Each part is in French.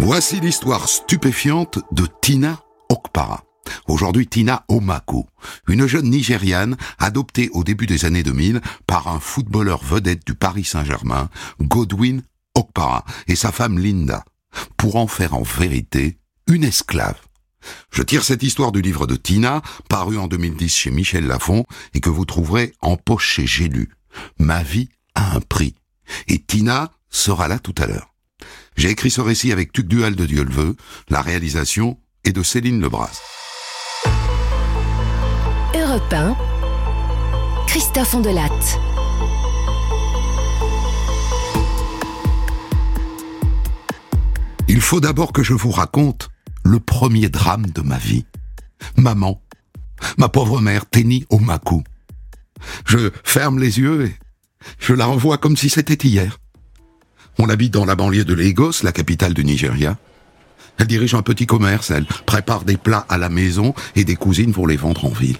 Voici l'histoire stupéfiante de Tina Okpara. Aujourd'hui Tina Omaku, une jeune Nigériane adoptée au début des années 2000 par un footballeur vedette du Paris Saint-Germain, Godwin Okpara, et sa femme Linda, pour en faire en vérité une esclave. Je tire cette histoire du livre de Tina, paru en 2010 chez Michel Lafon, et que vous trouverez en poche chez J'ai lu. Ma vie a un prix. Et Tina sera là tout à l'heure. J'ai écrit ce récit avec Tuc Dual de Dieu le veut, la réalisation est de Céline Lebras. Europe 1. Christophe Andelatte. Il faut d'abord que je vous raconte le premier drame de ma vie. Maman, ma pauvre mère, Teni Omaku. Je ferme les yeux et je la revois comme si c'était hier. On habite dans la banlieue de Lagos, la capitale du Nigeria. Elle dirige un petit commerce, elle prépare des plats à la maison et des cousines pour les vendre en ville.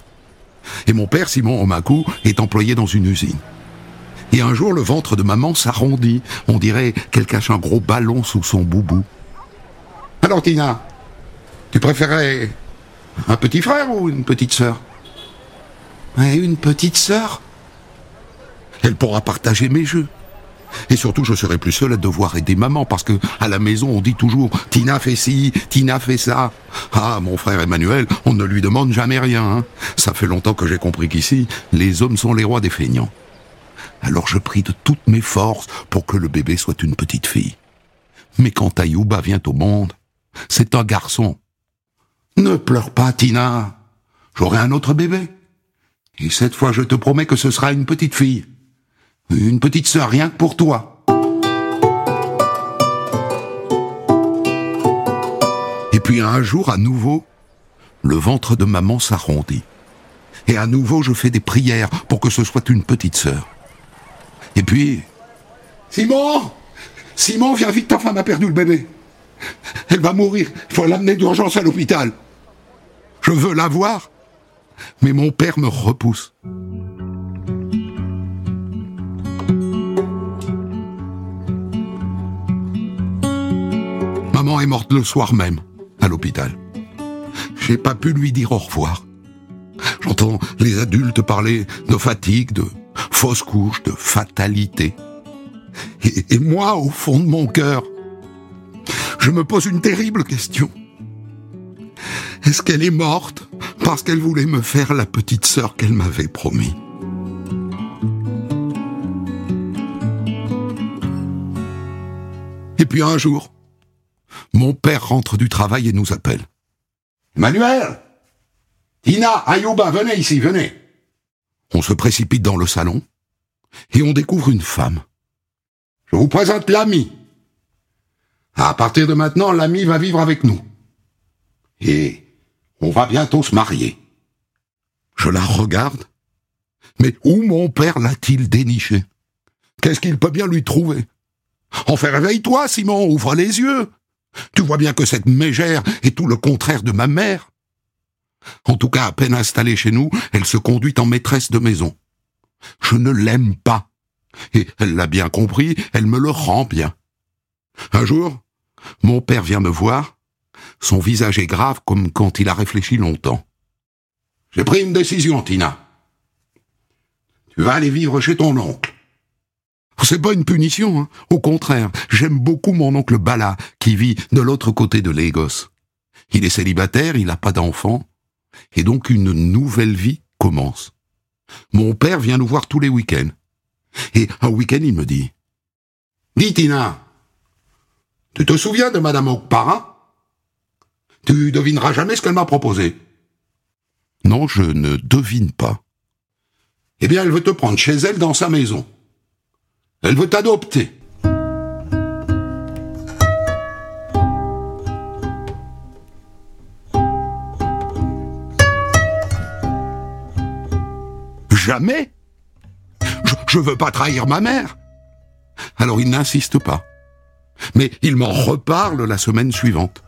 Et mon père, Simon Omaku, est employé dans une usine. Et un jour, le ventre de maman s'arrondit. On dirait qu'elle cache un gros ballon sous son boubou. Alors, Tina, tu préférais un petit frère ou une petite sœur? Une petite sœur? Elle pourra partager mes jeux. Et surtout, je serai plus seul à devoir aider maman parce que à la maison, on dit toujours Tina fait ci, Tina fait ça. Ah, mon frère Emmanuel, on ne lui demande jamais rien. Hein. Ça fait longtemps que j'ai compris qu'ici, les hommes sont les rois des feignants. Alors je prie de toutes mes forces pour que le bébé soit une petite fille. Mais quand Ayuba vient au monde, c'est un garçon. Ne pleure pas, Tina. J'aurai un autre bébé. Et cette fois, je te promets que ce sera une petite fille. Une petite sœur, rien que pour toi. Et puis un jour, à nouveau, le ventre de maman s'arrondit. Et à nouveau, je fais des prières pour que ce soit une petite sœur. Et puis... Simon Simon, viens vite, ta femme a perdu le bébé. Elle va mourir. Il faut l'amener d'urgence à l'hôpital. Je veux la voir. Mais mon père me repousse. Est morte le soir même, à l'hôpital. J'ai pas pu lui dire au revoir. J'entends les adultes parler de fatigue, de fausse couche, de fatalité. Et, et moi, au fond de mon cœur, je me pose une terrible question. Est-ce qu'elle est morte parce qu'elle voulait me faire la petite sœur qu'elle m'avait promis? Et puis un jour, mon père rentre du travail et nous appelle. Emmanuel Tina, Ayuba, venez ici, venez On se précipite dans le salon et on découvre une femme. Je vous présente l'ami. À partir de maintenant, l'ami va vivre avec nous. Et on va bientôt se marier. Je la regarde. Mais où mon père l'a-t-il déniché? Qu'est-ce qu'il peut bien lui trouver? Enfin, réveille-toi, Simon, ouvre les yeux. Tu vois bien que cette mégère est tout le contraire de ma mère. En tout cas, à peine installée chez nous, elle se conduit en maîtresse de maison. Je ne l'aime pas. Et elle l'a bien compris, elle me le rend bien. Un jour, mon père vient me voir. Son visage est grave comme quand il a réfléchi longtemps. J'ai pris une décision, Tina. Tu vas aller vivre chez ton oncle. C'est pas une punition, hein. Au contraire, j'aime beaucoup mon oncle Bala, qui vit de l'autre côté de Lagos. Il est célibataire, il n'a pas d'enfant, et donc une nouvelle vie commence. Mon père vient nous voir tous les week-ends. Et un week-end, il me dit, Dis Tina, tu te souviens de Madame Okpara? Tu devineras jamais ce qu'elle m'a proposé. Non, je ne devine pas. Eh bien, elle veut te prendre chez elle dans sa maison. Elle veut t'adopter. Jamais je, je veux pas trahir ma mère. Alors il n'insiste pas. Mais il m'en reparle la semaine suivante.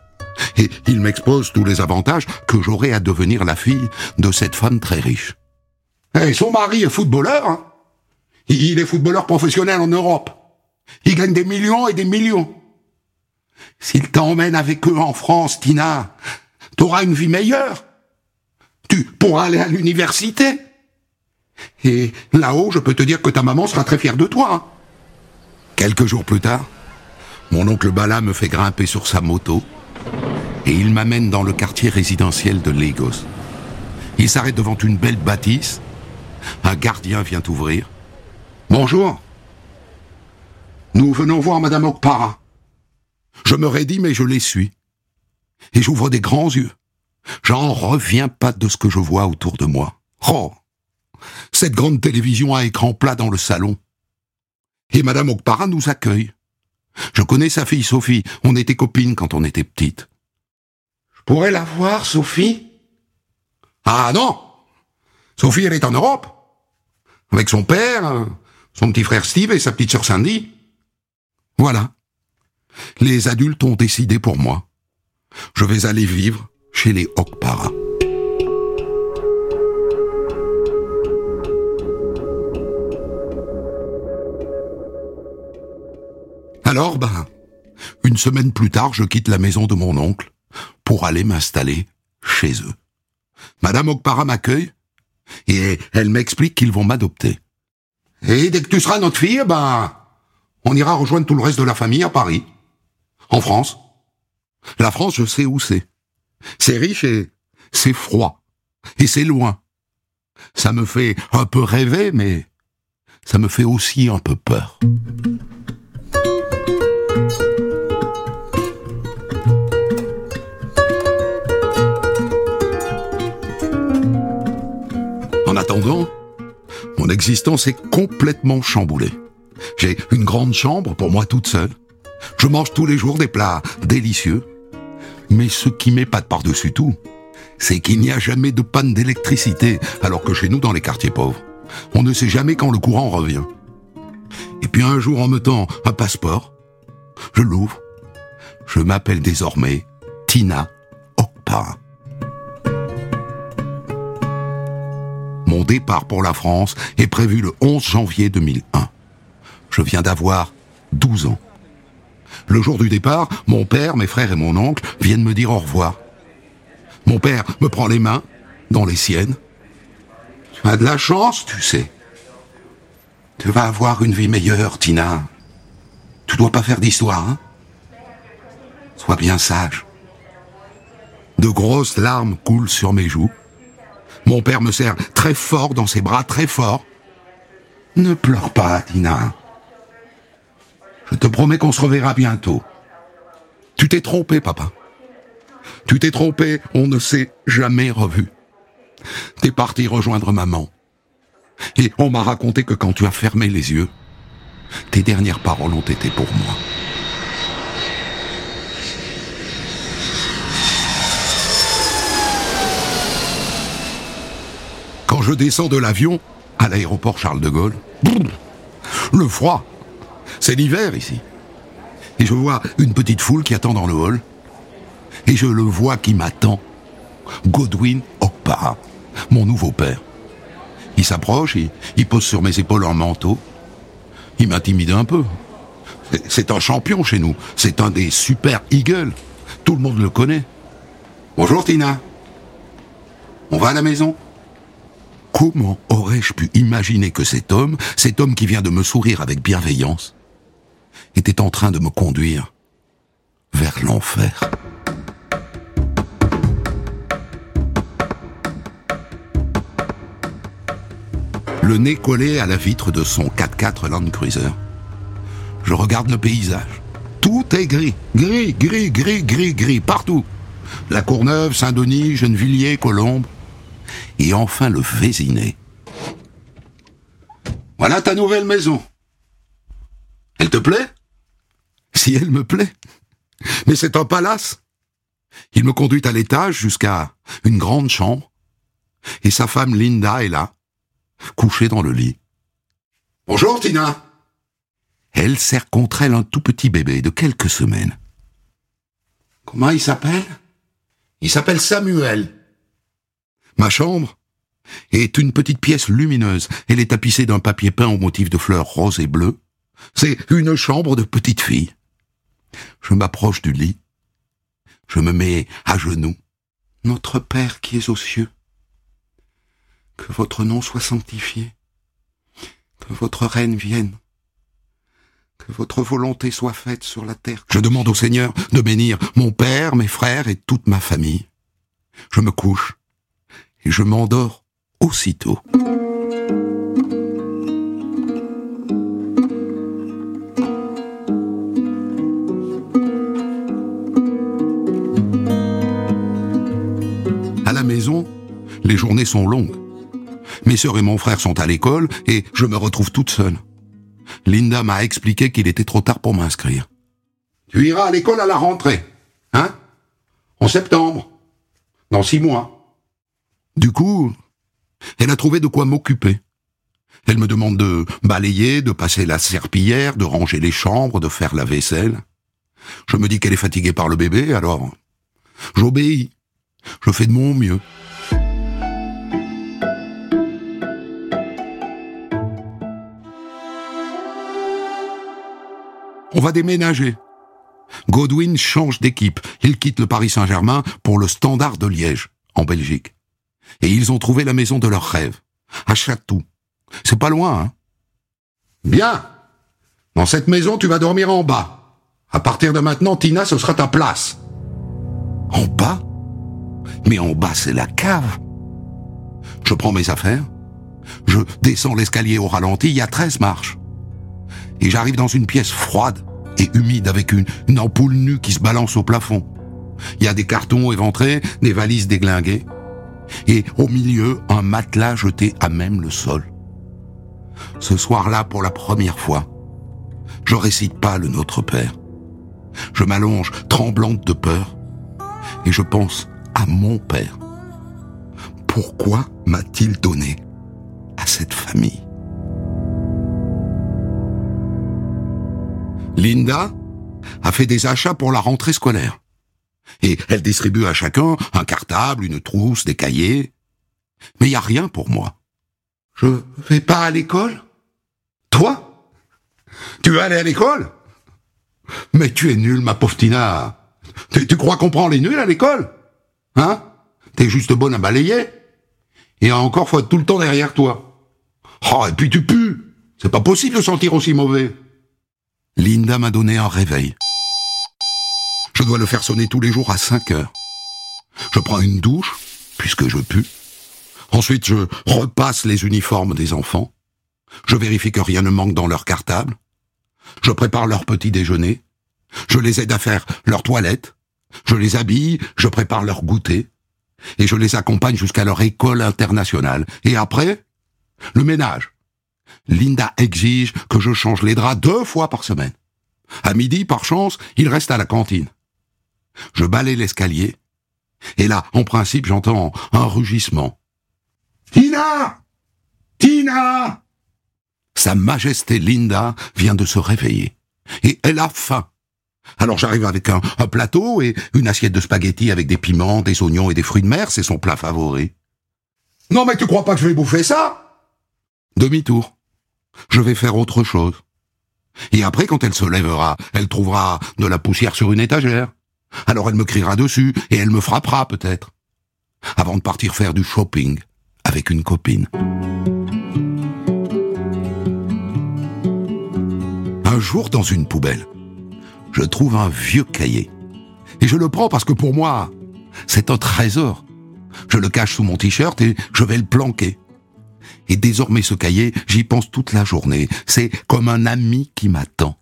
Et il m'expose tous les avantages que j'aurai à devenir la fille de cette femme très riche. Et son mari est footballeur. Hein il est footballeur professionnel en Europe. Ils gagnent des millions et des millions. S'ils t'emmènent avec eux en France, Tina, t'auras une vie meilleure. Tu pourras aller à l'université. Et là-haut, je peux te dire que ta maman sera très fière de toi. Quelques jours plus tard, mon oncle Bala me fait grimper sur sa moto et il m'amène dans le quartier résidentiel de Lagos. Il s'arrête devant une belle bâtisse. Un gardien vient ouvrir. Bonjour. Nous venons voir Madame Okpara. Je me raidis, mais je l'essuie. Et j'ouvre des grands yeux. J'en reviens pas de ce que je vois autour de moi. Oh Cette grande télévision à écran plat dans le salon. Et Madame Okpara nous accueille. Je connais sa fille Sophie. On était copines quand on était petites. Je pourrais la voir, Sophie? Ah non Sophie, elle est en Europe. Avec son père, son petit frère Steve et sa petite sœur Sandy. Voilà. Les adultes ont décidé pour moi. Je vais aller vivre chez les Okpara. Alors, ben, une semaine plus tard, je quitte la maison de mon oncle pour aller m'installer chez eux. Madame Okpara m'accueille et elle m'explique qu'ils vont m'adopter. Et dès que tu seras notre fille, ben, on ira rejoindre tout le reste de la famille à Paris. En France. La France, je sais où c'est. C'est riche et c'est froid. Et c'est loin. Ça me fait un peu rêver, mais ça me fait aussi un peu peur. En attendant, mon existence est complètement chamboulée. J'ai une grande chambre pour moi toute seule. Je mange tous les jours des plats délicieux. Mais ce qui m'épate par-dessus tout, c'est qu'il n'y a jamais de panne d'électricité, alors que chez nous, dans les quartiers pauvres, on ne sait jamais quand le courant revient. Et puis un jour, en me tend un passeport, je l'ouvre. Je m'appelle désormais Tina Okpa. Mon départ pour la France est prévu le 11 janvier 2001. Je viens d'avoir 12 ans. Le jour du départ, mon père, mes frères et mon oncle viennent me dire au revoir. Mon père me prend les mains, dans les siennes. Tu as de la chance, tu sais. Tu vas avoir une vie meilleure, Tina. Tu dois pas faire d'histoire, hein Sois bien sage. De grosses larmes coulent sur mes joues. Mon père me serre très fort dans ses bras, très fort. Ne pleure pas, Tina. Je te promets qu'on se reverra bientôt. Tu t'es trompé, papa. Tu t'es trompé, on ne s'est jamais revu. T'es parti rejoindre maman. Et on m'a raconté que quand tu as fermé les yeux, tes dernières paroles ont été pour moi. Quand je descends de l'avion à l'aéroport Charles de Gaulle, le froid, c'est l'hiver ici. Et je vois une petite foule qui attend dans le hall. Et je le vois qui m'attend. Godwin Okpara, mon nouveau père. Il s'approche, il, il pose sur mes épaules un manteau. Il m'intimide un peu. C'est un champion chez nous. C'est un des super Eagles. Tout le monde le connaît. Bonjour Tina. On va à la maison? Comment aurais-je pu imaginer que cet homme, cet homme qui vient de me sourire avec bienveillance, était en train de me conduire vers l'enfer? Le nez collé à la vitre de son 4x4 Land Cruiser. Je regarde le paysage. Tout est gris, gris, gris, gris, gris, gris, partout. La Courneuve, Saint-Denis, Gennevilliers, Colombes. Et enfin le Vésinet. Voilà ta nouvelle maison. Elle te plaît? Si elle me plaît. Mais c'est un palace. Il me conduit à l'étage jusqu'à une grande chambre. Et sa femme Linda est là, couchée dans le lit. Bonjour Tina. Elle serre contre elle un tout petit bébé de quelques semaines. Comment il s'appelle? Il s'appelle Samuel. Ma chambre est une petite pièce lumineuse. Elle est tapissée d'un papier peint au motif de fleurs roses et bleues, C'est une chambre de petite fille. Je m'approche du lit. Je me mets à genoux. Notre Père qui es aux cieux, que votre nom soit sanctifié, que votre règne vienne, que votre volonté soit faite sur la terre. Je demande au Seigneur de bénir mon père, mes frères et toute ma famille. Je me couche et je m'endors aussitôt. À la maison, les journées sont longues. Mes sœurs et mon frère sont à l'école et je me retrouve toute seule. Linda m'a expliqué qu'il était trop tard pour m'inscrire. Tu iras à l'école à la rentrée, hein? En septembre, dans six mois. Du coup, elle a trouvé de quoi m'occuper. Elle me demande de balayer, de passer la serpillière, de ranger les chambres, de faire la vaisselle. Je me dis qu'elle est fatiguée par le bébé, alors j'obéis. Je fais de mon mieux. On va déménager. Godwin change d'équipe. Il quitte le Paris Saint-Germain pour le Standard de Liège, en Belgique. Et ils ont trouvé la maison de leur rêve, à Chatou. C'est pas loin, hein Bien. Dans cette maison, tu vas dormir en bas. À partir de maintenant, Tina, ce sera ta place. En bas? Mais en bas, c'est la cave. Je prends mes affaires. Je descends l'escalier au ralenti, il y a 13 marches et j'arrive dans une pièce froide et humide avec une, ampoule nue qui se balance au plafond. Il y a des cartons éventrés, des valises déglinguées, et au milieu, un matelas jeté à même le sol. Ce soir-là, pour la première fois, je récite pas le Notre Père. Je m'allonge, tremblante de peur, et je pense à mon Père. Pourquoi m'a-t-il donné à cette famille? Linda a fait des achats pour la rentrée scolaire. Et elle distribue à chacun un cartable, une trousse, des cahiers. Mais il n'y a rien pour moi. Je vais pas à l'école? Toi? Tu veux aller à l'école? Mais tu es nul, ma pauvre Tina. Tu, tu crois qu'on prend les nuls à l'école? Hein? T'es juste bonne à balayer. Et encore, faut être tout le temps derrière toi. Oh, et puis tu pues. C'est pas possible de sentir aussi mauvais. Linda m'a donné un réveil. Je dois le faire sonner tous les jours à 5 heures. Je prends une douche, puisque je pue. Ensuite, je repasse les uniformes des enfants. Je vérifie que rien ne manque dans leur cartable. Je prépare leur petit déjeuner. Je les aide à faire leur toilette. Je les habille, je prépare leur goûter. Et je les accompagne jusqu'à leur école internationale. Et après, le ménage. Linda exige que je change les draps deux fois par semaine. À midi, par chance, il reste à la cantine. Je balaye l'escalier, et là, en principe, j'entends un rugissement. Tina Tina Sa Majesté Linda vient de se réveiller, et elle a faim. Alors j'arrive avec un, un, plateau et une assiette de spaghettis avec des piments, des oignons et des fruits de mer, c'est son plat favori. Non mais tu crois pas que je vais bouffer ça? Demi-tour je vais faire autre chose. Et après, quand elle se lèvera, elle trouvera de la poussière sur une étagère. Alors elle me criera dessus et elle me frappera peut-être. Avant de partir faire du shopping avec une copine. Un jour, dans une poubelle, je trouve un vieux cahier. Et je le prends parce que pour moi, c'est un trésor. Je le cache sous mon t-shirt et je vais le planquer. Et désormais ce cahier, j'y pense toute la journée. C'est comme un ami qui m'attend.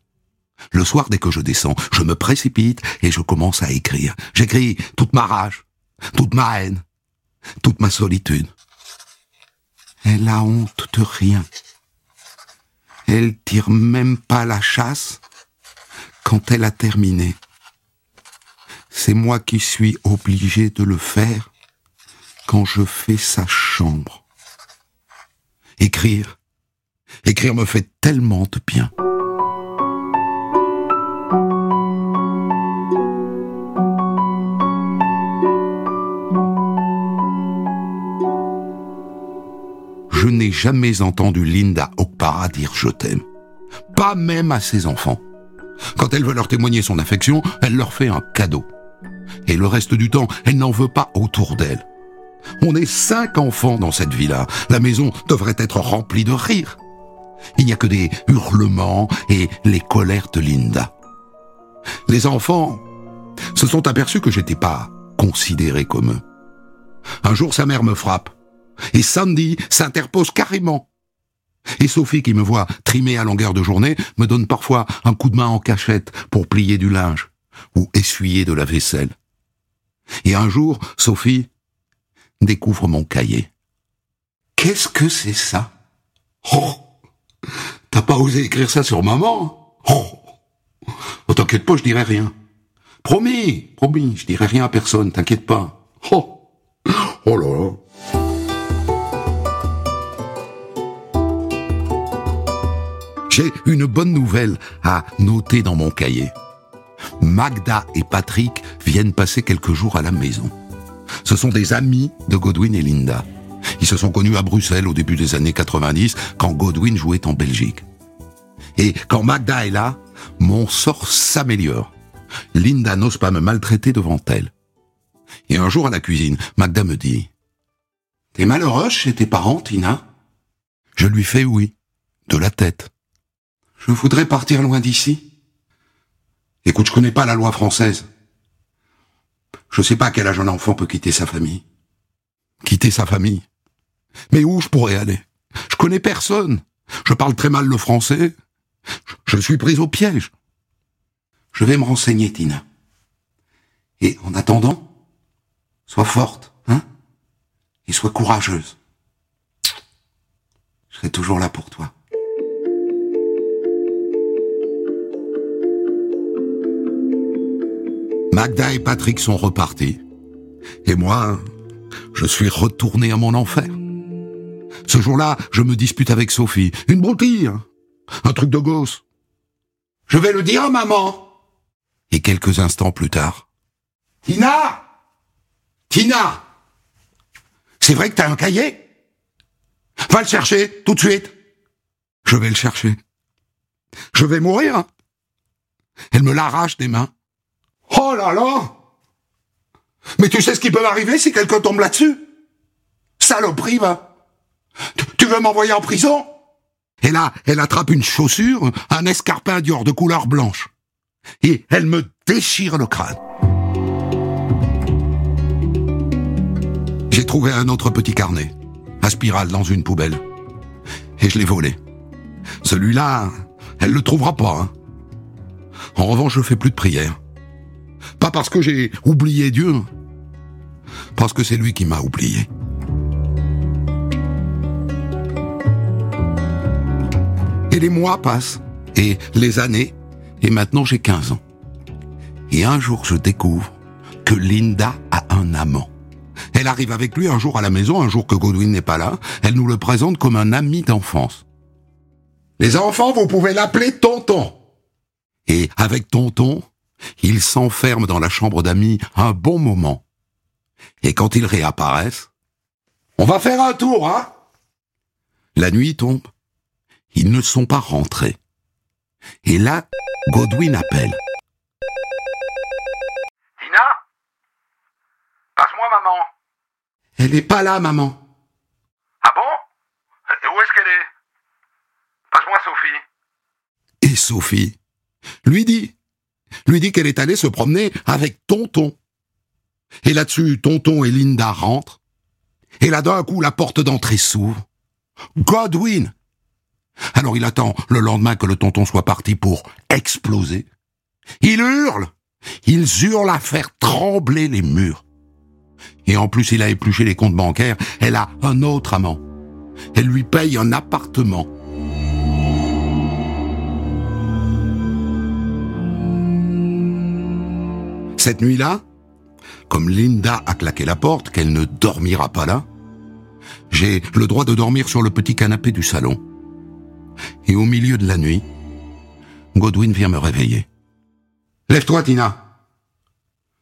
Le soir, dès que je descends, je me précipite et je commence à écrire. J'écris toute ma rage, toute ma haine, toute ma solitude. Elle a honte de rien. Elle tire même pas la chasse quand elle a terminé. C'est moi qui suis obligé de le faire quand je fais sa chambre. Écrire. Écrire me fait tellement de bien. Je n'ai jamais entendu Linda Okpara dire je t'aime. pas même à ses enfants. Quand elle veut leur témoigner son affection, elle leur fait un cadeau. Et le reste du temps, elle n'en veut pas autour d'elle. On est cinq enfants dans cette villa. La maison devrait être remplie de rires. Il n'y a que des hurlements et les colères de Linda. Les enfants se sont aperçus que j'étais pas considéré comme eux. Un jour, sa mère me frappe. Et Sandy s'interpose carrément. Et Sophie, qui me voit trimer à longueur de journée, me donne parfois un coup de main en cachette pour plier du linge ou essuyer de la vaisselle. Et un jour, Sophie découvre mon cahier. Qu'est-ce que c'est ça? Oh T'as pas osé écrire ça sur maman Oh, oh T'inquiète pas, je dirai rien. Promis, promis, je dirai rien à personne, t'inquiète pas. Oh Oh là là J'ai une bonne nouvelle à noter dans mon cahier. Magda et Patrick viennent passer quelques jours à la maison. Ce sont des amis de Godwin et Linda. Ils se sont connus à Bruxelles au début des années 90 quand Godwin jouait en Belgique. Et quand Magda est là, mon sort s'améliore. Linda n'ose pas me maltraiter devant elle. Et un jour à la cuisine, Magda me dit T'es malheureuse chez tes parents, Tina? Je lui fais oui, de la tête. Je voudrais partir loin d'ici. Écoute, je connais pas la loi française. Je sais pas quel âge un enfant peut quitter sa famille. Quitter sa famille Mais où je pourrais aller? Je connais personne. Je parle très mal le français. Je suis prise au piège. Je vais me renseigner, Tina. Et en attendant, sois forte, hein Et sois courageuse. Je serai toujours là pour toi. Magda et Patrick sont repartis. Et moi, je suis retourné à mon enfer. Ce jour-là, je me dispute avec Sophie. Une broutille. Hein. Un truc de gosse. Je vais le dire à maman. Et quelques instants plus tard. Tina! Tina! C'est vrai que t'as un cahier? Va le chercher, tout de suite. Je vais le chercher. Je vais mourir. Elle me l'arrache des mains. Oh là là Mais tu sais ce qui peut m'arriver si quelqu'un tombe là-dessus? Saloperie, va Tu veux m'envoyer en prison? Et là, elle attrape une chaussure, un escarpin Dior de couleur blanche. Et elle me déchire le crâne. J'ai trouvé un autre petit carnet, à spirale dans une poubelle. Et je l'ai volé. Celui-là, elle le trouvera pas. Hein. En revanche, je fais plus de prières. Pas parce que j'ai oublié Dieu, parce que c'est lui qui m'a oublié. Et les mois passent, et les années, et maintenant j'ai 15 ans. Et un jour je découvre que Linda a un amant. Elle arrive avec lui un jour à la maison, un jour que Godwin n'est pas là. Elle nous le présente comme un ami d'enfance. Les enfants, vous pouvez l'appeler tonton. Et avec tonton, ils s'enferment dans la chambre d'amis un bon moment. Et quand ils réapparaissent, on va faire un tour, hein La nuit tombe. Ils ne sont pas rentrés. Et là, Godwin appelle. Tina Passe-moi maman. Elle n'est pas là, maman. Ah bon? Et où est-ce qu'elle est? Passe-moi Sophie. Et Sophie lui dit lui dit qu'elle est allée se promener avec Tonton. Et là-dessus, Tonton et Linda rentrent. Et là, d'un coup, la porte d'entrée s'ouvre. Godwin Alors il attend le lendemain que le tonton soit parti pour exploser. Il hurle Ils hurlent à faire trembler les murs. Et en plus, il a épluché les comptes bancaires. Elle a un autre amant. Elle lui paye un appartement. Cette nuit-là, comme Linda a claqué la porte, qu'elle ne dormira pas là, j'ai le droit de dormir sur le petit canapé du salon. Et au milieu de la nuit, Godwin vient me réveiller. Lève-toi, Tina.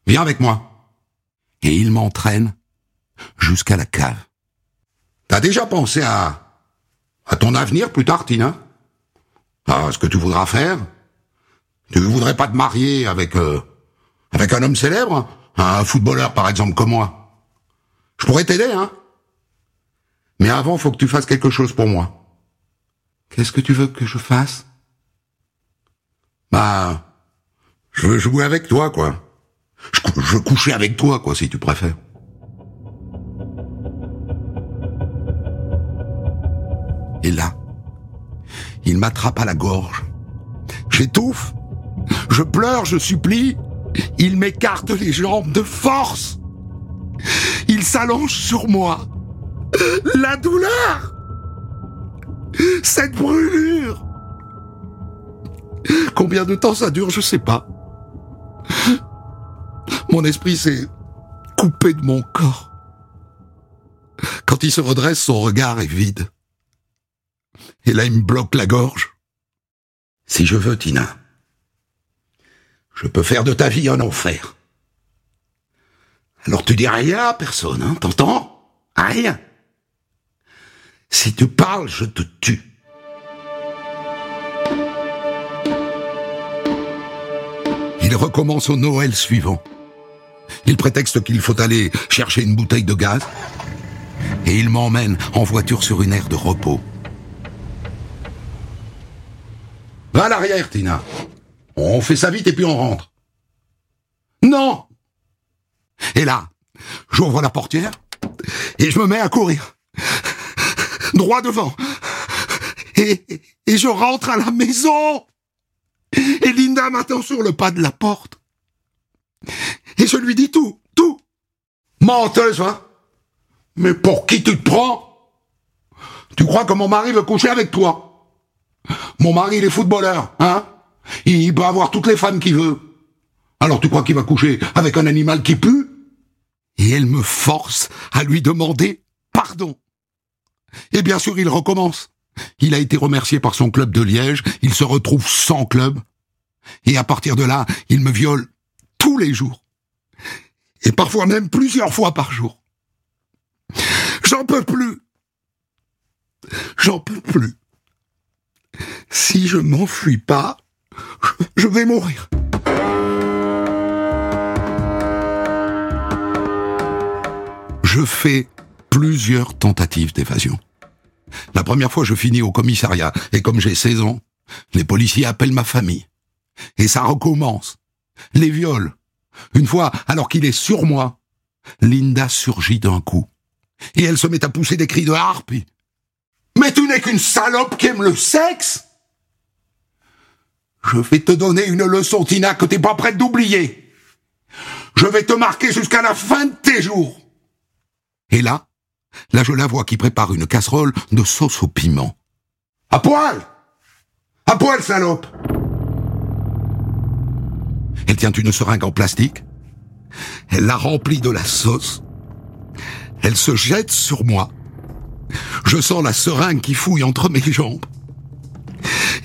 Viens avec moi. Et il m'entraîne jusqu'à la cave. T'as déjà pensé à, à ton avenir plus tard, Tina? Ah, ce que tu voudras faire? Tu voudrais pas te marier avec euh, avec un homme célèbre Un footballeur, par exemple, comme moi Je pourrais t'aider, hein Mais avant, faut que tu fasses quelque chose pour moi. Qu'est-ce que tu veux que je fasse? Bah, je veux jouer avec toi, quoi. Je, je veux coucher avec toi, quoi, si tu préfères. Et là, il m'attrape à la gorge. J'étouffe. Je pleure, je supplie. Il m'écarte les jambes de force. Il s'allonge sur moi. La douleur Cette brûlure Combien de temps ça dure, je sais pas. Mon esprit s'est coupé de mon corps. Quand il se redresse, son regard est vide. Et là, il me bloque la gorge. Si je veux, Tina, je peux faire de ta vie un enfer. Alors tu dis rien à personne, hein, t'entends? Rien. Si tu parles, je te tue. Il recommence au Noël suivant. Il prétexte qu'il faut aller chercher une bouteille de gaz. Et il m'emmène en voiture sur une aire de repos. Va à l'arrière, Tina. On fait ça vite et puis on rentre. Non Et là, j'ouvre la portière et je me mets à courir. Droit devant. Et, et je rentre à la maison. Et Linda m'attend sur le pas de la porte. Et je lui dis tout, tout. Menteuse, hein Mais pour qui tu te prends? Tu crois que mon mari veut coucher avec toi? Mon mari, il est footballeur, hein Il peut avoir toutes les femmes qu'il veut. Alors tu crois qu'il va coucher avec un animal qui pue? Et elle me force à lui demander pardon. Et bien sûr, il recommence. Il a été remercié par son club de Liège, il se retrouve sans club. Et à partir de là, il me viole tous les jours. Et parfois même plusieurs fois par jour. J'en peux plus. J'en peux plus. Si je m'enfuis pas, je vais mourir. Je fais plusieurs tentatives d'évasion. La première fois, je finis au commissariat, et comme j'ai 16 ans, les policiers appellent ma famille. Et ça recommence. Les viols. Une fois, alors qu'il est sur moi, Linda surgit d'un coup. Et elle se met à pousser des cris de harpie. Mais tu n'es qu'une salope qui aime le sexe Je vais te donner une leçon, Tina, que t'es pas prête d'oublier. Je vais te marquer jusqu'à la fin de tes jours. Et là, là je la vois qui prépare une casserole de sauce au piment. À poil À poil, salope Elle tient une seringue en plastique. Elle la remplit de la sauce. Elle se jette sur moi. Je sens la seringue qui fouille entre mes jambes.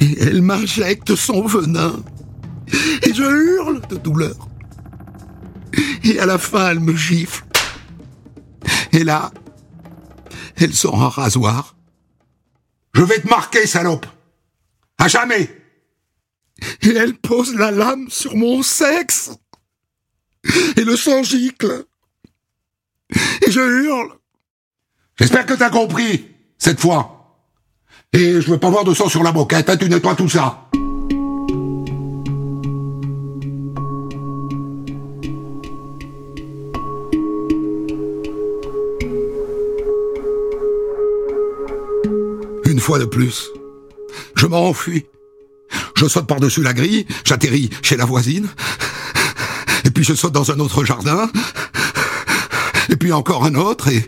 Et elle m'injecte son venin. Et je hurle de douleur. Et à la fin, elle me gifle. Et là, elle sort un rasoir. Je vais te marquer, salope. À jamais. Et elle pose la lame sur mon sexe. Et le sang gicle. Et je hurle. J'espère que t'as compris, cette fois. Et je veux pas voir de sang sur la moquette, hein, tu nettoies tout ça. Une fois de plus, je m'enfuis. Je saute par-dessus la grille, j'atterris chez la voisine, et puis je saute dans un autre jardin, et puis encore un autre, et,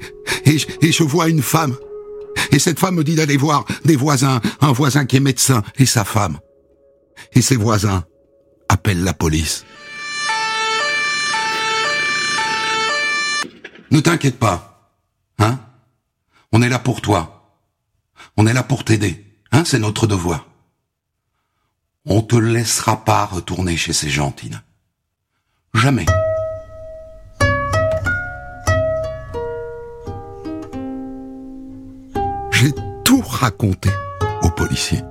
je vois une femme. Et cette femme me dit d'aller voir des voisins, un voisin qui est médecin, et sa femme. Et ses voisins appellent la police. Ne t'inquiète pas, hein On est là pour toi. On est là pour t'aider, hein C'est notre devoir. On te laissera pas retourner chez ces gens. Jamais. Raconté aux policiers.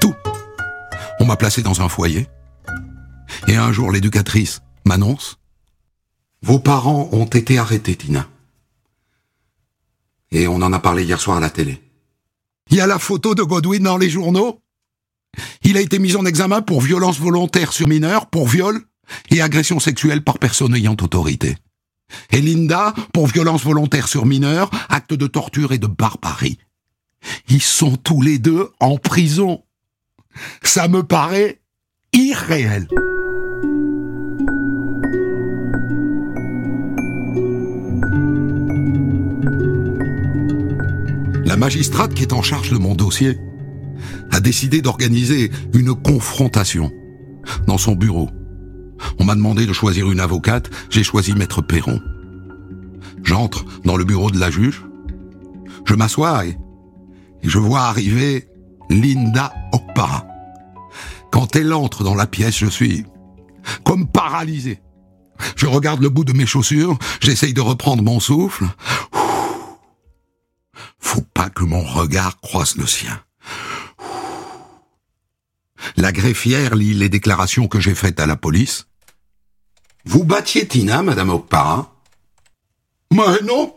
Tout. m'a placé dans un foyer. Et un jour, l'éducatrice m'annonce Vos parents ont été arrêtés, Tina. Et on en a parlé hier soir à la télé. Il y a la photo de Godwin dans les journaux. Il a été mis en examen pour violence volontaire sur mineur, pour viol et agression sexuelle par personne ayant autorité. Et Linda pour violence volontaire sur mineur, acte de torture et de barbarie. Ils sont tous les deux en prison. Ça me paraît irréel. La magistrate qui est en charge de mon dossier a décidé d'organiser une confrontation dans son bureau. On m'a demandé de choisir une avocate, j'ai choisi Maître Perron. J'entre dans le bureau de la juge, je m'assois et, je vois arriver Linda Okpara. Quand elle entre dans la pièce, je suis comme paralysé. Je regarde le bout de mes chaussures, j'essaye de reprendre mon souffle. Faut pas que mon regard croise le sien. La greffière lit les déclarations que j'ai faites à la police. Vous battiez Tina, Madame Okpara? Mais non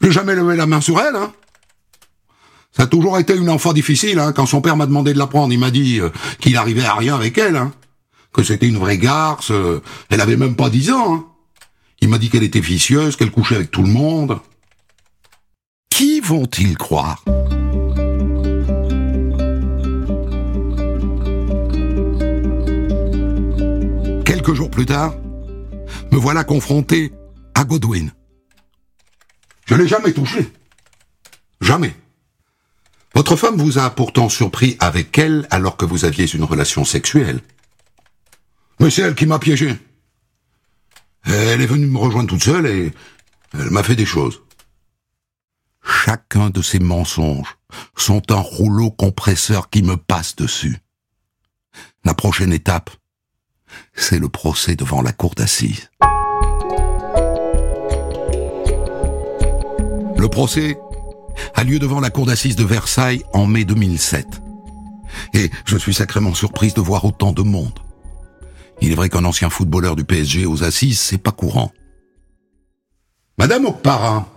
J'ai jamais levé la main sur elle, hein Ça a toujours été une enfant difficile, hein. Quand son père m'a demandé de la prendre, il m'a dit euh, qu'il arrivait à rien avec elle, hein. Que c'était une vraie garce, euh, elle avait même pas dix ans, hein. Il m'a dit qu'elle était vicieuse, qu'elle couchait avec tout le monde. Qui vont-ils croire? Quelques jours plus tard, me voilà confronté à Godwin. Je l'ai jamais touché. Jamais. Votre femme vous a pourtant surpris avec elle alors que vous aviez une relation sexuelle. Mais c'est elle qui m'a piégé. Elle est venue me rejoindre toute seule et elle m'a fait des choses. Chacun de ces mensonges sont un rouleau compresseur qui me passe dessus. La prochaine étape, c'est le procès devant la cour d'assises. Le procès a lieu devant la cour d'assises de Versailles en mai 2007. Et je suis sacrément surprise de voir autant de monde. Il est vrai qu'un ancien footballeur du PSG aux assises, c'est pas courant. Madame Okpara,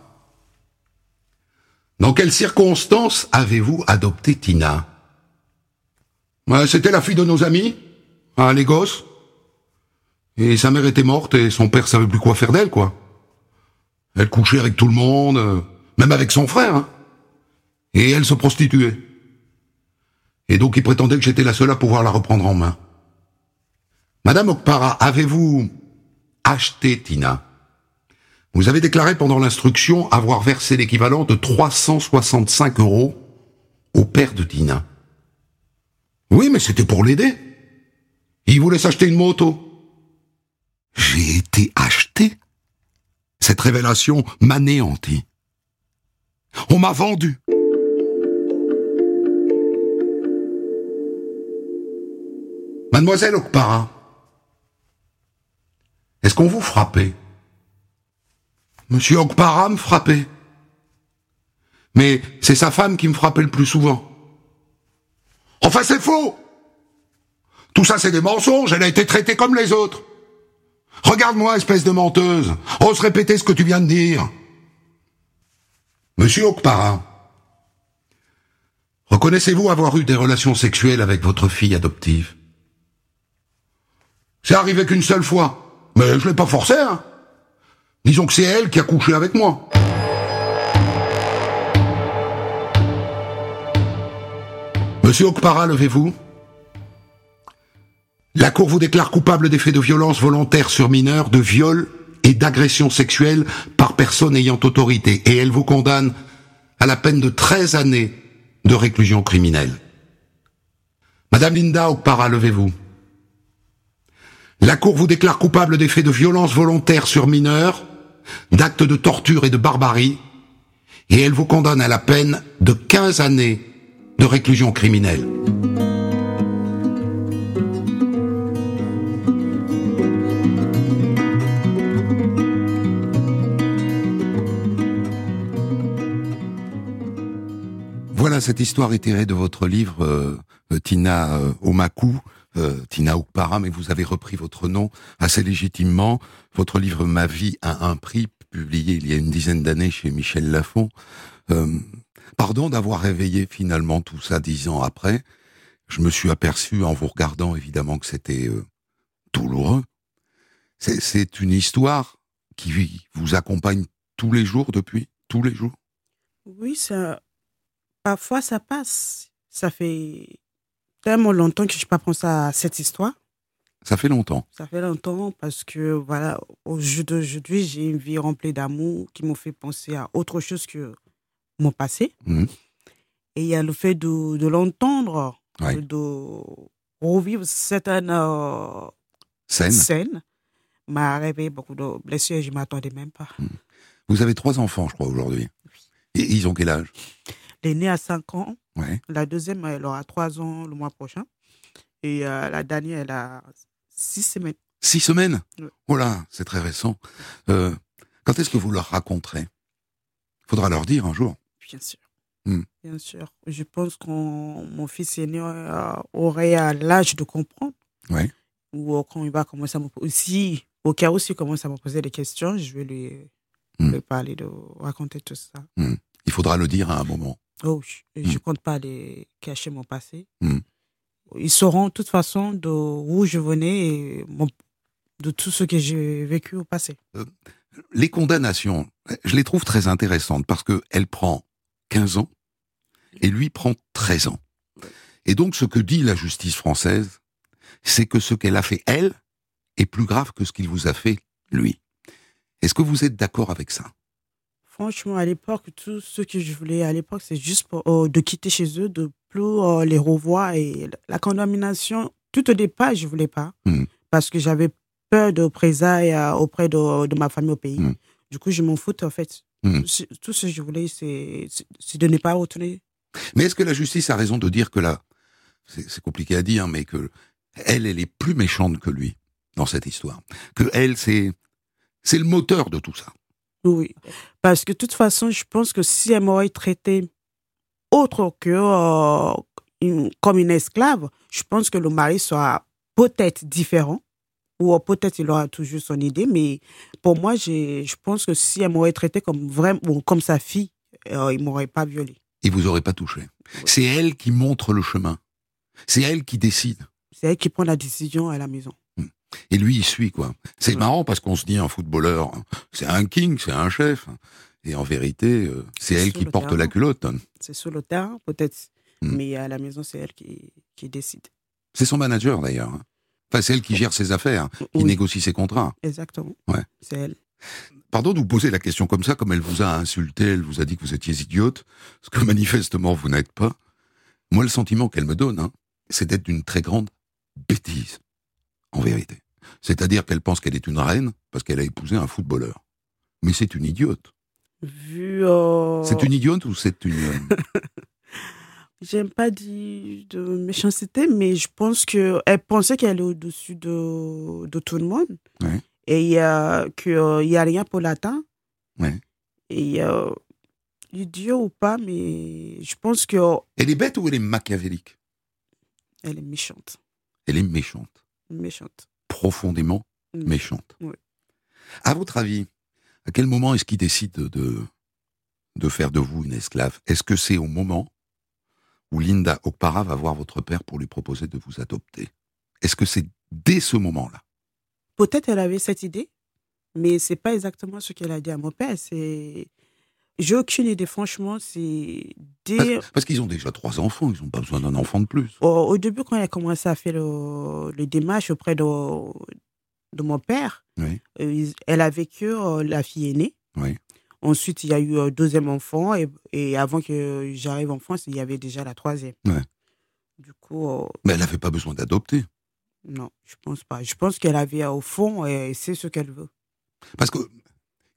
dans quelles circonstances avez-vous adopté Tina? C'était la fille de nos amis, à Lagos. Et sa mère était morte et son père savait plus quoi faire d'elle, quoi. Elle couchait avec tout le monde, euh, même avec son frère. Hein. Et elle se prostituait. Et donc il prétendait que j'étais la seule à pouvoir la reprendre en main. Madame Okpara, avez-vous acheté Tina? Vous avez déclaré pendant l'instruction avoir versé l'équivalent de 365 euros au père de Tina. Oui, mais c'était pour l'aider. Il voulait s'acheter une moto. J'ai été acheté Cette révélation m'anéantit. On m'a vendu. Mademoiselle Okpara, est-ce qu'on vous frappait? Monsieur Okpara me frappait. Mais c'est sa femme qui me frappait le plus souvent. Enfin, c'est faux Tout ça, c'est des mensonges, elle a été traitée comme les autres. Regarde-moi, espèce de menteuse. Ose répéter ce que tu viens de dire. Monsieur Okpara, reconnaissez-vous avoir eu des relations sexuelles avec votre fille adoptive? C'est arrivé qu'une seule fois, mais je l'ai pas forcé, hein. Disons que c'est elle qui a couché avec moi. Monsieur Okpara, levez-vous. La Cour vous déclare coupable des faits de violence volontaire sur mineurs, de viol et d'agression sexuelle par personne ayant autorité, et elle vous condamne à la peine de 13 années de réclusion criminelle. Madame Linda Okpara, levez-vous. La Cour vous déclare coupable des de violence volontaire sur mineurs, d'actes de torture et de barbarie, et elle vous condamne à la peine de 15 années de réclusion criminelle. Voilà, cette histoire est de votre livre euh, Tina euh, Omaku, euh, Tina Oukpara, mais vous avez repris votre nom assez légitimement. Votre livre Ma vie a un prix, publié il y a une dizaine d'années chez Michel Lafon. Euh, pardon d'avoir réveillé finalement tout ça dix ans après. Je me suis aperçu en vous regardant évidemment que c'était euh, douloureux. C'est une histoire qui vous accompagne tous les jours depuis, tous les jours? Oui, ça, parfois ça passe. Ça fait tellement longtemps que je n'ai pas pensé à cette histoire. Ça fait longtemps. Ça fait longtemps parce que, voilà, au jour d'aujourd'hui, j'ai une vie remplie d'amour qui me fait penser à autre chose que mon passé. Mhm. Et il y a le fait de, de l'entendre, Ouais. de revivre certaines euh, Scène. scènes m'a réveillé beaucoup de blessures et je ne m'attendais même pas. Vous avez trois enfants, je crois, aujourd'hui. Et ils ont quel âge? L'aînée a 5 ans, Ouais. la deuxième, elle aura 3 ans le mois prochain. Et euh, la dernière, elle a 6 semaines. Six semaines Ouais. Oh là, c'est très récent. Euh, quand est-ce que vous leur raconterez? Faudra leur dire un jour. Bien sûr. Hmm. Bien sûr. Je pense que mon fils aîné euh, aurait à l'âge de comprendre. Ouais. Ou euh, quand il va commencer à me poser. Si, au cas où il commence à me poser des questions, je vais lui, Hmm. lui parler, de raconter tout ça. Il faudra le dire à un moment. Oh, je ne Hmm. compte pas les cacher mon passé. Hmm. Ils sauront de toute façon d'où je venais et mon- de tout ce que j'ai vécu au passé. Les condamnations, je les trouve très intéressantes parce que elle prend 15 ans et lui prend 13 ans. Et donc ce que dit la justice française, c'est que ce qu'elle a fait elle est plus grave que ce qu'il vous a fait lui. Est-ce que vous êtes d'accord avec ça? Franchement, à l'époque, tout ce que je voulais à l'époque, c'est juste pour, euh, de quitter chez eux, de plus euh, les revoir. Et la condamnation, tout au départ, je voulais pas. Mhm. Parce que j'avais peur de présailles euh, auprès de, de ma famille au pays. Mhm. Du coup, je m'en foutais, en fait. Mhm. Tout ce- Tout ce que je voulais, c'est de ne pas retourner. Mais est-ce que la justice a raison de dire que là, c'est c'est compliqué à dire, mais que elle, elle est plus méchante que lui dans cette histoire? Que elle, c'est c'est le moteur de tout ça. Oui. Parce que de toute façon, je pense que si elle m'aurait traité autre que euh, une- comme une esclave, je pense que le mari sera peut-être différent. Ou peut-être il aura toujours son idée. Mais pour moi, je pense que si elle m'aurait traité comme, vraiment, comme sa fille, euh, il ne m'aurait pas violée. Et vous aurez pas touché. C'est elle qui montre le chemin. C'est elle qui décide. C'est elle qui prend la décision à la maison. Et lui, il suit, quoi. C'est Ouais. marrant parce qu'on se dit un footballeur, hein, c'est un king, c'est un chef. Et en vérité, euh, c'est elle qui porte terrain. la culotte. hein. C'est sur le terrain, peut-être. Hmm. Mais à la maison, c'est elle qui, qui décide. C'est son manager, d'ailleurs. hein. Enfin, c'est elle qui gère ses affaires, qui Oui, négocie ses contrats. exactement. Ouais. C'est elle. Pardon de vous poser la question comme ça, comme elle vous a insulté, elle vous a dit que vous étiez idiote, ce que manifestement vous n'êtes pas. Moi, le sentiment qu'elle me donne, hein, c'est d'être d'une très grande bêtise, en vérité. C'est-à-dire qu'elle pense qu'elle est une reine parce qu'elle a épousé un footballeur. Mais c'est une idiote. Euh, C'est une idiote ou c'est une... euh, J'aime pas dire de méchanceté, mais je pense qu'elle pensait qu'elle est au-dessus de, de tout le monde. Ouais. Et il y a, qu'il n'y a rien pour l'atteindre. Ouais. Et euh, idiot ou pas, mais je pense qu'elle Elle est bête ou elle est machiavélique? est méchante. Elle est méchante. Méchante. Profondément Mm. méchante. À votre avis, à quel moment est-ce qu'il décide de, de faire de vous une esclave? Est-ce que c'est au moment où Linda Okpara va voir votre père pour lui proposer de vous adopter? Est-ce que c'est dès ce moment-là? Peut-être elle avait cette idée, mais c'est pas exactement ce qu'elle a dit à mon père. C'est. J'ai aucune idée, franchement. C'est dès. Parce, parce qu'ils ont déjà trois enfants, ils n'ont pas besoin d'un enfant de plus. Au, au début, quand elle a commencé à faire le, le démarche auprès de, de mon père, Oui. euh, elle a vécu euh, la fille aînée. Oui. Ensuite, il y a eu un deuxième enfant. Et, et avant que j'arrive en France, il y avait déjà la troisième. Ouais. Du coup, euh, Mais elle n'avait pas besoin d'adopter. non, je pense pas. Je pense qu'elle avait, au fond, et c'est ce qu'elle veut. Parce que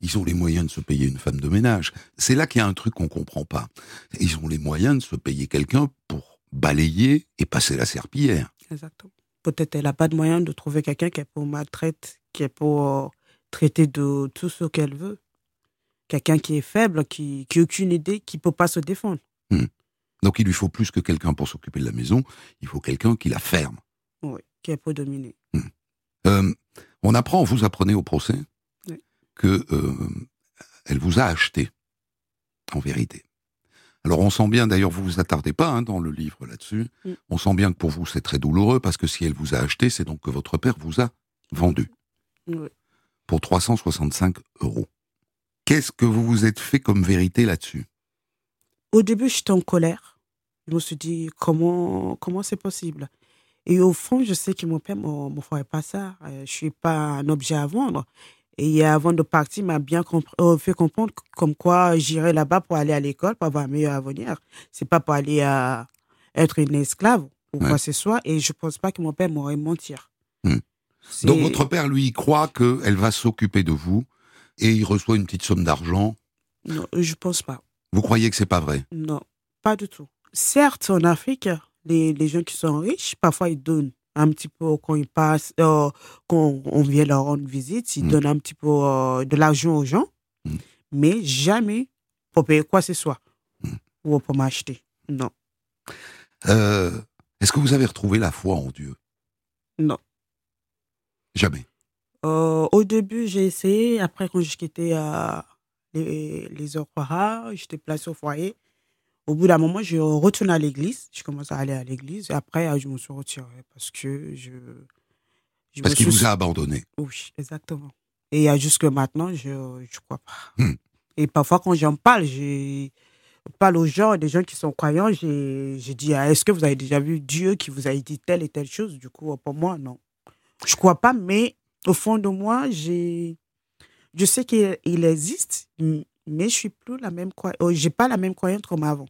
ils ont les moyens de se payer une femme de ménage. C'est là qu'il y a un truc qu'on comprend pas. Ils ont les moyens de se payer quelqu'un pour balayer et passer la serpillière. Exactement. Peut-être elle n'a pas de moyen de trouver quelqu'un qui est pour maltraiter, qui est pour euh, traiter de tout ce qu'elle veut. Quelqu'un qui est faible, qui n'a aucune idée, qui ne peut pas se défendre. Hmm. Donc il lui faut plus que quelqu'un pour s'occuper de la maison, il faut quelqu'un qui la ferme. Oui, qui est pour dominer. Euh, on apprend, vous apprenez au procès? Que euh, elle vous a acheté, en vérité. Alors on sent bien, d'ailleurs vous vous attardez pas hein, dans le livre là-dessus, Mm. on sent bien que pour vous c'est très douloureux parce que si elle vous a acheté, c'est donc que votre père vous a vendu pour 365 euros. Qu'est-ce que vous vous êtes fait comme vérité là-dessus? Au début, j'étais en colère. Je me suis dit, comment comment c'est possible? Et au fond, je sais que mon père ne me ferait pas ça. Euh, Je suis pas un objet à vendre. Et avant de partir, il m'a bien euh, fait comprendre comme quoi j'irais là-bas pour aller à l'école, pour avoir un meilleur avenir. C'est pas pour aller à être une esclave ou Ouais. quoi que ce soit. Et je pense pas que mon père m'aurait mentir. C'est- Donc votre père, lui, croit qu'elle va s'occuper de vous et il reçoit une petite somme d'argent? Non, je pense pas. Vous croyez que c'est pas vrai? Non, pas du tout. Certes, en Afrique, les, les gens qui sont riches, parfois ils donnent un petit peu quand ils passent, euh, quand on vient leur rendre visite, ils Mm. donnent un petit peu euh, de l'argent aux gens, Mm. mais jamais pour payer quoi que ce soit Mm. ou pour m'acheter. Non, Euh, Est-ce que vous avez retrouvé la foi en Dieu? Non. Jamais? Au début, j'ai essayé. Après, quand j'ai quitté les, les j'étais placée au foyer. Au bout d'un moment, je retourne à l'église. Je commence à aller à l'église. Et après, euh, je me suis retirée parce que je. je Parce qu'il suis- vous a abandonné. Oui, exactement. Et euh, jusque maintenant, je ne crois pas. Hmm. Et parfois, quand j'en parle, je parle aux gens, des gens qui sont croyants, j'ai dit ah, est-ce que vous avez déjà vu Dieu qui vous a dit telle et telle chose? Du coup, pour moi, non. Je ne crois pas, mais au fond de moi, j'ai je sais qu'il il existe, mais je suis plus la même croyante. J'ai pas la même croyante comme avant.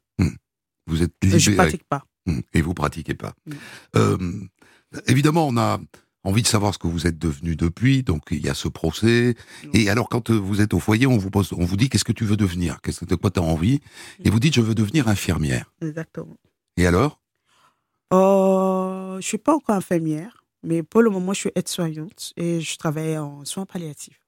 Vous êtes Et je libéré. pratique pas. Hum, Et vous pratiquez pas. Mm. Euh, évidemment, on a envie de savoir ce que vous êtes devenu depuis. Donc, il y a ce procès. Et alors, quand euh, vous êtes au foyer, on vous pose, on vous dit qu'est-ce que tu veux devenir? Qu'est-ce de quoi tu as envie? Et vous dites je veux devenir infirmière. Exactement. Et alors? Euh, je suis pas encore infirmière, mais pour le moment, je suis aide-soignante et je travaille en soins palliatifs.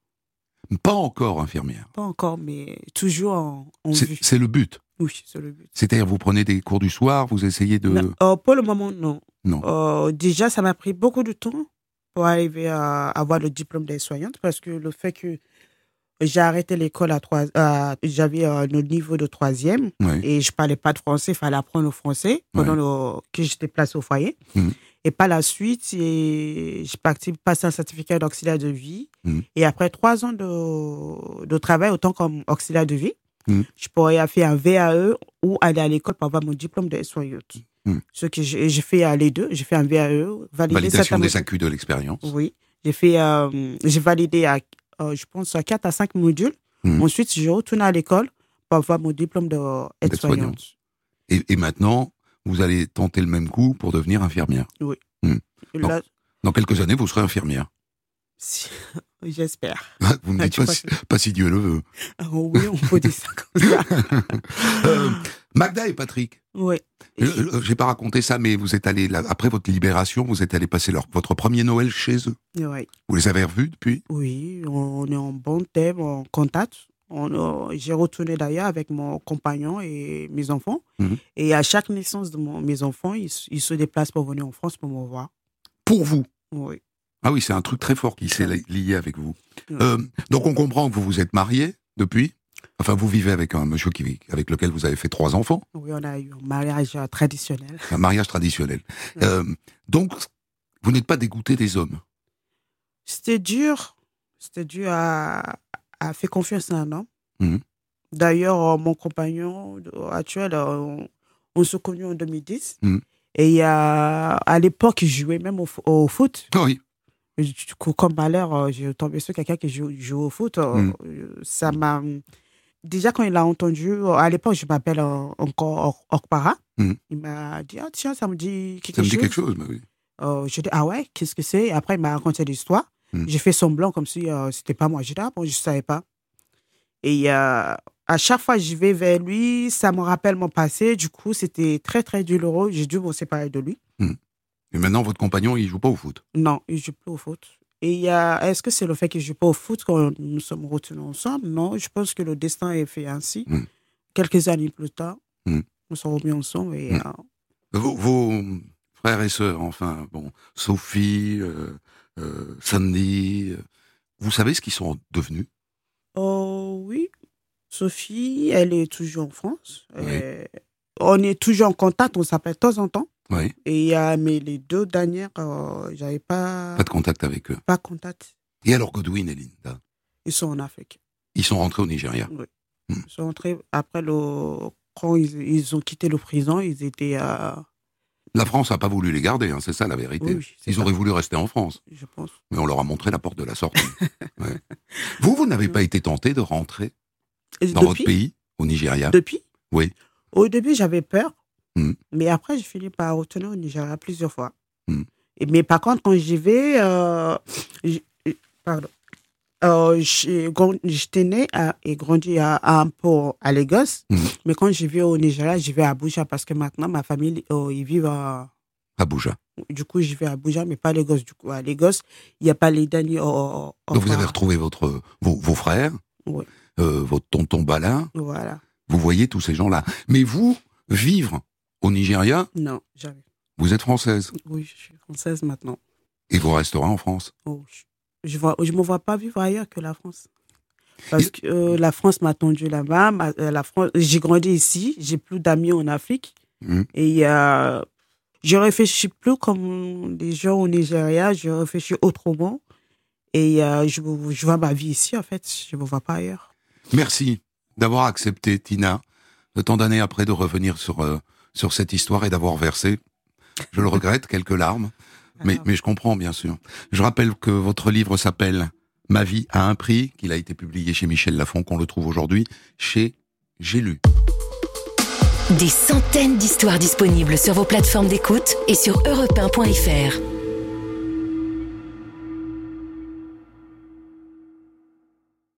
Pas encore infirmière. Pas encore, mais toujours en, en C'est vue. c'est le but. Oui, c'est le but. C'est-à-dire, vous prenez des cours du soir, vous essayez de. Non, euh, pour le moment, non. Non. Euh, déjà, ça m'a pris beaucoup de temps pour arriver à avoir le diplôme d'aide-soignante parce que le fait que j'ai arrêté l'école à trois, j'avais euh, le niveau de troisième et je parlais pas de français, il fallait apprendre le français pendant le- que j'étais placée au foyer. Mhm. Et par la suite, et- parti passer un certificat d'auxiliaire de vie. Mhm. Et après trois ans de, de travail, autant comme auxiliaire de vie, Mhm. je pourrais faire un VAE ou aller à l'école pour avoir mon diplôme d'aide-soignante. Mhm. Ce que j'ai fait euh, les deux. J'ai fait un VAE, validé Validation des accus de l'expérience. oui, j'ai fait, euh, j'ai validé à, euh, je pense, à 4 à 5 modules. Mhm. Ensuite, je retourne à l'école pour avoir mon diplôme D'aide-soignante. d'aide-soignante. Et, et maintenant, vous allez tenter le même coup pour devenir infirmière. Non. Là, Dans quelques années, vous serez infirmière. si- j'espère. Vous ne Ah, dites pas si, pas si Dieu le veut. Ah oui, on peut dire ça comme ça. Euh, Magda et Patrick, Oui. j'ai pas raconté ça, mais vous êtes allé là- après votre libération, vous êtes allé passer leur, votre premier Noël chez eux. Oui. Vous les avez revus depuis? Oui, on est en bon thème, en contact. Euh, J'ai retourné d'ailleurs avec mon compagnon et mes enfants. Mhm. Et à chaque naissance de mon- mes enfants, ils, ils se déplacent pour venir en France pour me voir. Pour vous? Oui. Ah oui, c'est un truc très fort qui s'est li- lié avec vous. Euh, donc on comprend que vous vous êtes marié depuis. Enfin, vous vivez avec un monsieur qui, avec lequel vous avez fait trois enfants, Oui, on a eu un mariage euh, traditionnel. un mariage traditionnel. Ouais. Euh, donc, vous n'êtes pas dégoûté des hommes? C'était dur. C'était dur à, à faire confiance à un homme. D'ailleurs, euh, mon compagnon euh, actuel, euh, on, on se connut en 2010. Mhm. Et il a, à l'époque, il jouait même au, au foot. Ah oui. Comme malheur, j'ai tombé sur quelqu'un qui joue, joue au foot. Mhm. Ça m'a. Déjà, quand il a entendu, à l'époque, je m'appelle encore Or- Orpara. Mhm. Il m'a dit Ah, tiens, ça me dit quelque Ça me chose. dit quelque chose, bah oui. Euh, j'ai dit, ah ouais, qu'est-ce que c'est? Après, il m'a raconté l'histoire. Mm. J'ai fait semblant comme si euh, c'était pas moi. Dit, ah bon, je savais pas. Et euh, à chaque fois que j'y vais vers lui, ça me rappelle mon passé. Du coup, c'était très, très douloureux. J'ai dû me séparer de lui. Et maintenant, votre compagnon, il joue pas au foot? Non, il joue plus au foot. Et a, est-ce que c'est le fait qu'il joue pas au foot quand nous sommes retenus ensemble? Non, je pense que le destin est fait ainsi. Mm. Quelques années plus tard, Mm. On s'est remis ensemble et euh, Vos, vos frères et sœurs, enfin, bon, Sophie, euh, Sandy, euh, vous savez ce qu'ils sont devenus? Oh oui, Sophie, elle est toujours en France. Oui. Euh, on est toujours en contact, on s'appelle de temps en temps. Oui. Et mais les deux dernières, euh, j'avais pas Pas de contact avec eux. pas contact. Et alors Godwin et Linda? Ils sont en Afrique. Ils sont rentrés au Nigeria. Ils sont entrés après le quand ils, ils ont quitté le prison, ils étaient à La France n'a pas voulu les garder, hein, c'est ça la vérité. oui, Ils ça, auraient voulu rester en France, je pense. mais on leur a montré la porte de la sortie. Ouais. Vous, vous n'avez pas été tenté de rentrer dans votre pays, au Nigeria Depuis Oui. Au début, j'avais peur, Mhm. mais après, j'ai fini par retourner au Nigeria plusieurs fois. Et, mais par contre, quand j'y vais, euh, pardon, euh, j'étais né et grandi à, à Lagos, Mhm. mais quand j'y vais au Nigeria, j'y vais à Abuja parce que maintenant, ma famille, euh, ils vivent à. Abuja. Du coup, j'y vais à Abuja, mais pas à Lagos. Du coup, à Lagos, il n'y a pas les derniers. Donc vous avez retrouvé votre, vos, vos frères, Oui. euh, votre tonton Bala, Voilà. vous voyez tous ces gens-là. Mais vous, vivre au Nigeria, Non, j'avais. vous êtes française Oui, je suis française maintenant. et vous resterez en France. Oh, je- je vois, je me vois pas vivre ailleurs que la France. Parce que euh, la France m'a tendu là-bas. euh, La France, j'ai grandi ici. J'ai plus d'amis en Afrique. Mhm. Et euh, je réfléchis plus comme les gens au Nigeria. Je réfléchis autrement. Et euh, je, je vois ma vie ici, en fait. Je me vois pas ailleurs. Merci d'avoir accepté, Tina, de tant d'années après de revenir sur, euh, sur cette histoire et d'avoir versé, je le regrette, quelques larmes. Mais, je comprends, bien sûr. Je rappelle que votre livre s'appelle Ma vie a un prix, qu'il a été publié chez Michel Lafon, qu'on le trouve aujourd'hui chez J'ai lu. Des centaines d'histoires disponibles sur vos plateformes d'écoute et sur europe1.fr.